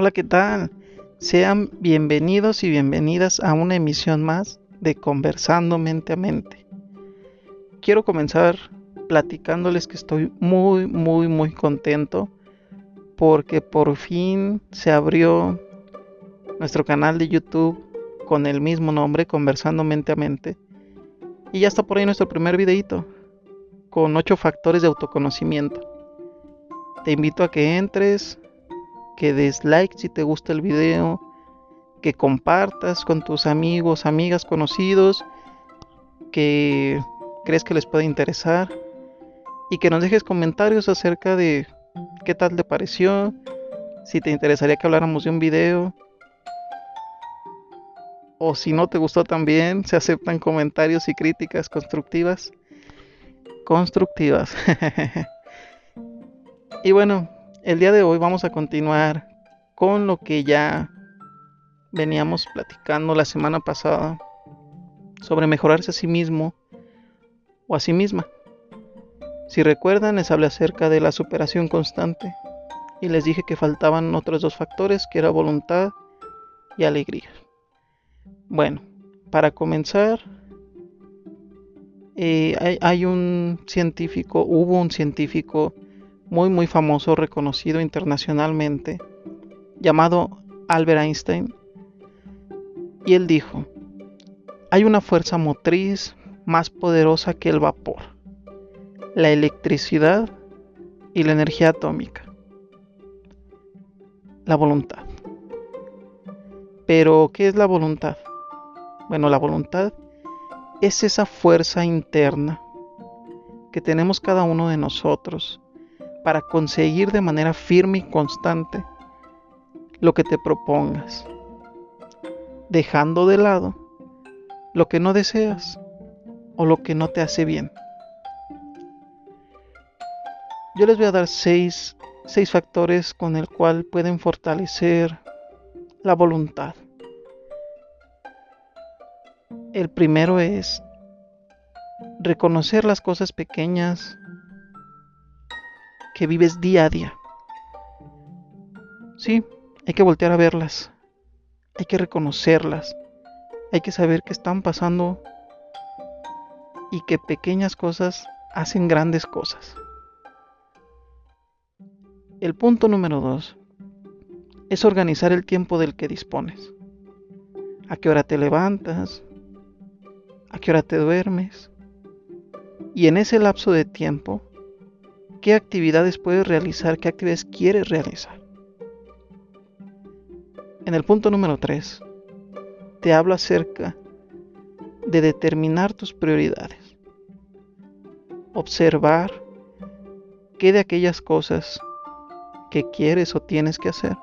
Hola, ¿qué tal? Sean bienvenidos y bienvenidas a una emisión más de Conversando Mente a Mente. Quiero comenzar platicándoles que estoy muy, muy, muy contento porque por fin se abrió nuestro canal de YouTube con el mismo nombre, Conversando Mente a Mente. Y ya está por ahí nuestro primer videito con 8 factores de autoconocimiento. Te invito a que entres, que des like si te gusta el video, que compartas con tus amigos, amigas, conocidos, que crees que les puede interesar y que nos dejes comentarios acerca de qué tal te pareció, si te interesaría que habláramos de un video o si no te gustó también, se aceptan comentarios y críticas constructivas. Constructivas. y bueno, el día de hoy vamos a continuar con lo que ya veníamos platicando la semana pasada sobre mejorarse a sí mismo o a sí misma. Si recuerdan, les hablé acerca de la superación constante y les dije que faltaban otros dos factores, que era voluntad y alegría. Bueno, para comenzar, eh, hay, hay un científico, hubo un científico muy muy famoso, reconocido internacionalmente, llamado Albert Einstein, y él dijo, hay una fuerza motriz más poderosa que el vapor, la electricidad y la energía atómica, la voluntad. Pero, ¿qué es la voluntad? Bueno, la voluntad es esa fuerza interna que tenemos cada uno de nosotros para conseguir de manera firme y constante lo que te propongas, dejando de lado lo que no deseas o lo que no te hace bien. Yo les voy a dar seis, seis factores con el cual pueden fortalecer la voluntad. El primero es reconocer las cosas pequeñas que vives día a día. Sí, hay que voltear a verlas, hay que reconocerlas, hay que saber que están pasando y que pequeñas cosas hacen grandes cosas. El punto número dos es organizar el tiempo del que dispones. ¿A qué hora te levantas? ¿A qué hora te duermes? Y en ese lapso de tiempo, qué actividades puedes realizar, qué actividades quieres realizar. En el punto número 3, te hablo acerca de determinar tus prioridades. Observar qué de aquellas cosas que quieres o tienes que hacer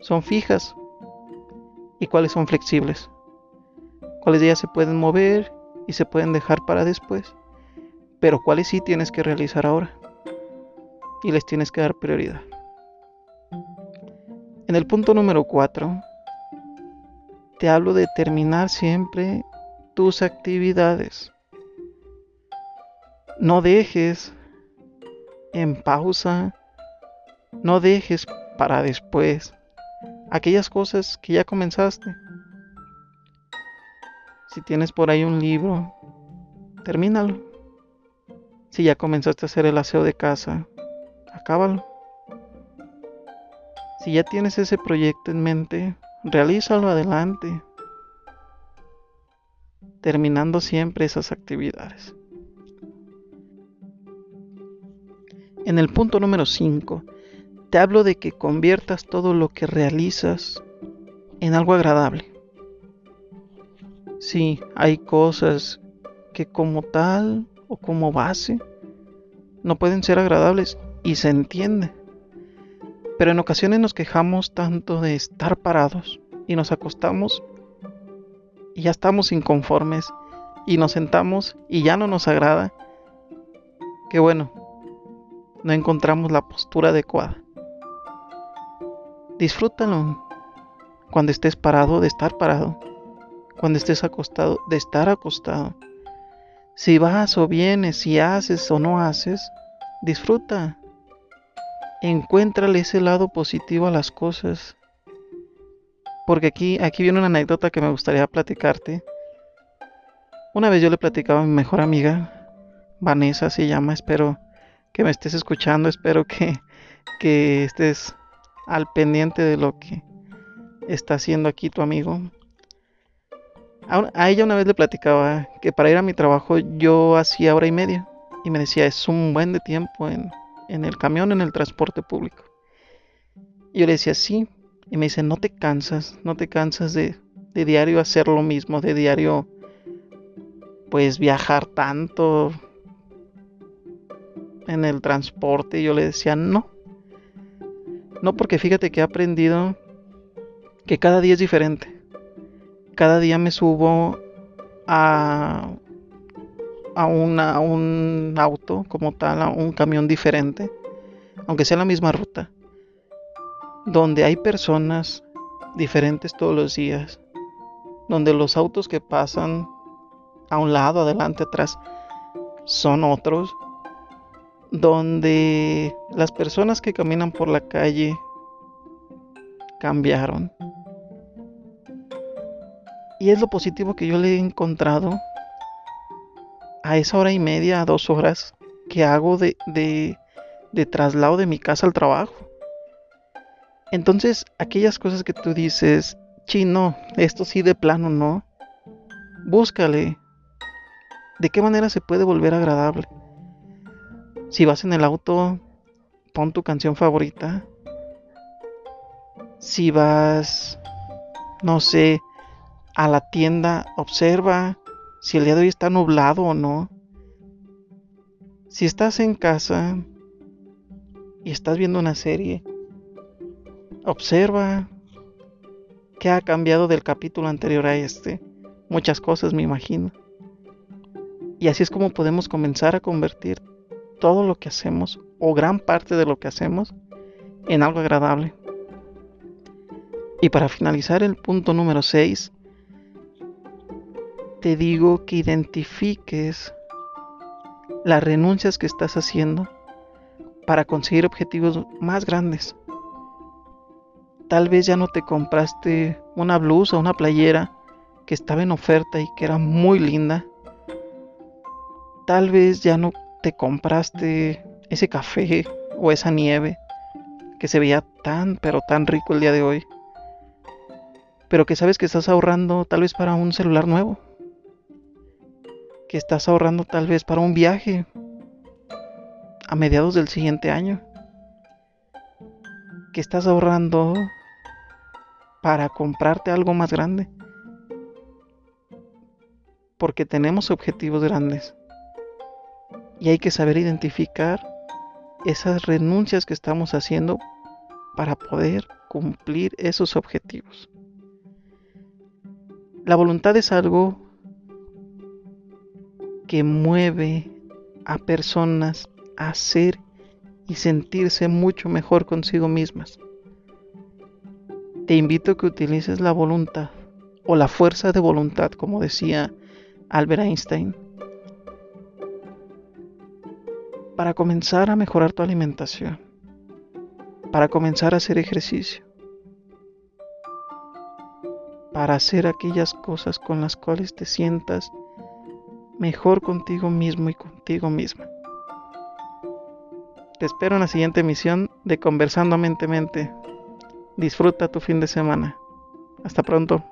son fijas y cuáles son flexibles. Cuáles de ellas se pueden mover y se pueden dejar para después pero cuáles sí tienes que realizar ahora y les tienes que dar prioridad. En el punto número 4, te hablo de terminar siempre tus actividades. No dejes en pausa, no dejes para después aquellas cosas que ya comenzaste. Si tienes por ahí un libro, termínalo. Si ya comenzaste a hacer el aseo de casa, acábalo. Si ya tienes ese proyecto en mente, realízalo adelante, terminando siempre esas actividades. En el punto número 5, te hablo de que conviertas todo lo que realizas en algo agradable. Sí, hay cosas que como tal o como base no pueden ser agradables y se entiende. Pero en ocasiones nos quejamos tanto de estar parados y nos acostamos y ya estamos inconformes y nos sentamos y ya no nos agrada. Que bueno, no encontramos la postura adecuada. Disfrútalo cuando estés parado de estar parado, cuando estés acostado de estar acostado si vas o vienes, si haces o no haces, disfruta. encuéntrale ese lado positivo a las cosas. Porque aquí, aquí viene una anécdota que me gustaría platicarte. Una vez yo le platicaba a mi mejor amiga, Vanessa se llama, espero que me estés escuchando, espero que, que estés al pendiente de lo que está haciendo aquí tu amigo. A, ella una vez le platicaba que para ir a mi trabajo yo hacía hora y media y me decía es un buen de tiempo en, en el camión, en el transporte público. Y yo le decía sí y me dice no te cansas, no te cansas de, de diario hacer lo mismo, de diario pues viajar tanto en el transporte. Y yo le decía no, no porque fíjate que he aprendido que cada día es diferente cada día me subo a, a, un auto como tal, a un camión diferente, aunque sea la misma ruta, donde hay personas diferentes todos los días, donde los autos que pasan a un lado, adelante, atrás, son otros, donde las personas que caminan por la calle cambiaron y es lo positivo que yo le he encontrado a esa hora y media, a dos horas que hago de, de, de traslado de mi casa al trabajo. Entonces, aquellas cosas que tú dices, chino, esto sí de plano no, búscale. ¿De qué manera se puede volver agradable? Si vas en el auto, pon tu canción favorita. Si vas, no sé, a la tienda, observa si el día de hoy está nublado o no. Si estás en casa y estás viendo una serie, observa qué ha cambiado del capítulo anterior a este. Muchas cosas, me imagino. Y así es como podemos comenzar a convertir todo lo que hacemos, o gran parte de lo que hacemos, en algo agradable. Y para finalizar el punto número 6, te digo que identifiques las renuncias que estás haciendo para conseguir objetivos más grandes. Tal vez ya no te compraste una blusa una playera que estaba en oferta y que era muy linda. Tal vez ya no te compraste ese café o esa nieve que se veía tan pero tan rico el día de hoy. Pero que sabes que estás ahorrando tal vez para un celular nuevo que estás ahorrando tal vez para un viaje a mediados del siguiente año, que estás ahorrando para comprarte algo más grande, porque tenemos objetivos grandes. Y hay que saber identificar esas renuncias que estamos haciendo para poder cumplir esos objetivos. La voluntad es algo que mueve a personas a ser y sentirse mucho mejor consigo mismas. Te invito a que utilices la voluntad o la fuerza de voluntad, como decía Albert Einstein, para comenzar a mejorar tu alimentación, para comenzar a hacer ejercicio, para hacer aquellas cosas con las cuales te sientas mejor contigo mismo y contigo misma. Te espero en la siguiente emisión de Conversando Mente Mente. Disfruta tu fin de semana. Hasta pronto.